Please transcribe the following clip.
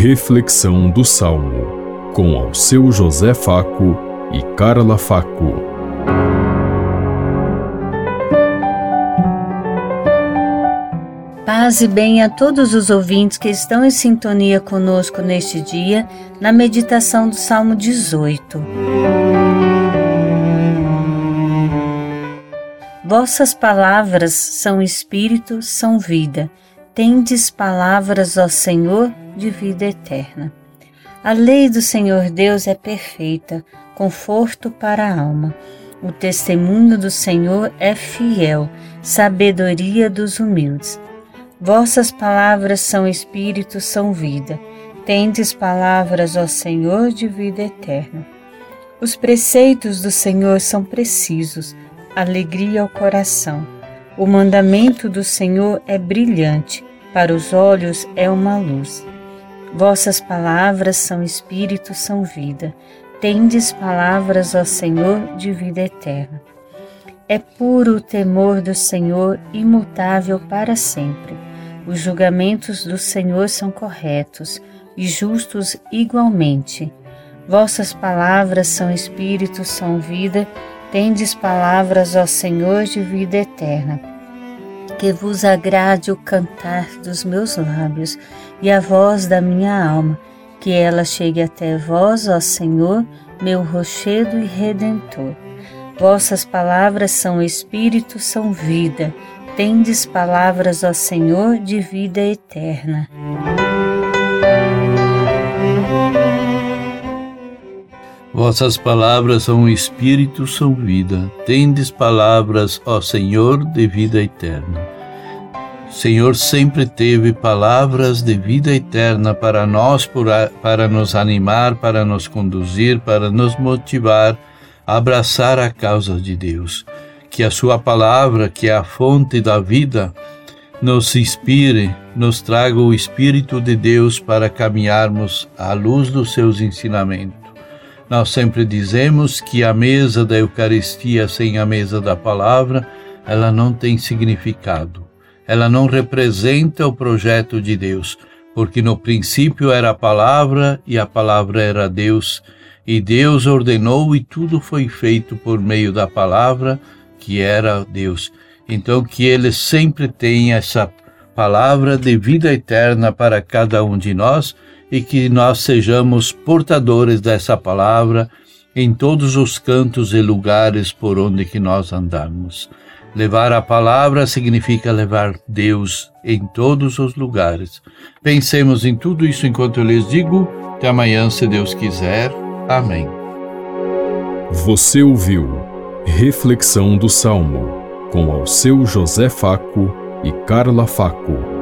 Reflexão do Salmo, com ao seu José Faco e Carla Faco. Paz e bem a todos os ouvintes que estão em sintonia conosco neste dia, na meditação do Salmo 18. Vossas palavras são espírito, são vida. Tendes palavras, ó Senhor, de vida eterna. A lei do Senhor Deus é perfeita, conforto para a alma. O testemunho do Senhor é fiel, sabedoria dos humildes. Vossas palavras são espírito, são vida. Tendes palavras, ó Senhor, de vida eterna. Os preceitos do Senhor são precisos, alegria ao coração. O mandamento do Senhor é brilhante, para os olhos é uma luz. Vossas palavras são espírito, são vida. Tendes palavras, ó Senhor, de vida eterna. É puro o temor do Senhor, imutável para sempre. Os julgamentos do Senhor são corretos e justos igualmente. Vossas palavras são espírito, são vida. Tendes palavras, ó Senhor, de vida eterna que vos agrade o cantar dos meus lábios e a voz da minha alma, que ela chegue até vós, ó Senhor, meu rochedo e redentor. Vossas palavras são espírito, são vida. Tendes palavras, ó Senhor, de vida eterna. Vossas palavras são espírito, são vida. Tendes palavras, ó Senhor, de vida eterna. O Senhor sempre teve palavras de vida eterna para nós, para nos animar, para nos conduzir, para nos motivar a abraçar a causa de Deus. Que a Sua palavra, que é a fonte da vida, nos inspire, nos traga o Espírito de Deus para caminharmos à luz dos seus ensinamentos nós sempre dizemos que a mesa da Eucaristia sem a mesa da palavra, ela não tem significado. Ela não representa o projeto de Deus, porque no princípio era a palavra e a palavra era Deus, e Deus ordenou e tudo foi feito por meio da palavra, que era Deus. Então que ele sempre tenha essa palavra de vida eterna para cada um de nós e que nós sejamos portadores dessa palavra em todos os cantos e lugares por onde que nós andamos. Levar a palavra significa levar Deus em todos os lugares. Pensemos em tudo isso enquanto eu lhes digo. Até amanhã, se Deus quiser. Amém. Você ouviu Reflexão do Salmo com ao seu José Faco e Carla Faco.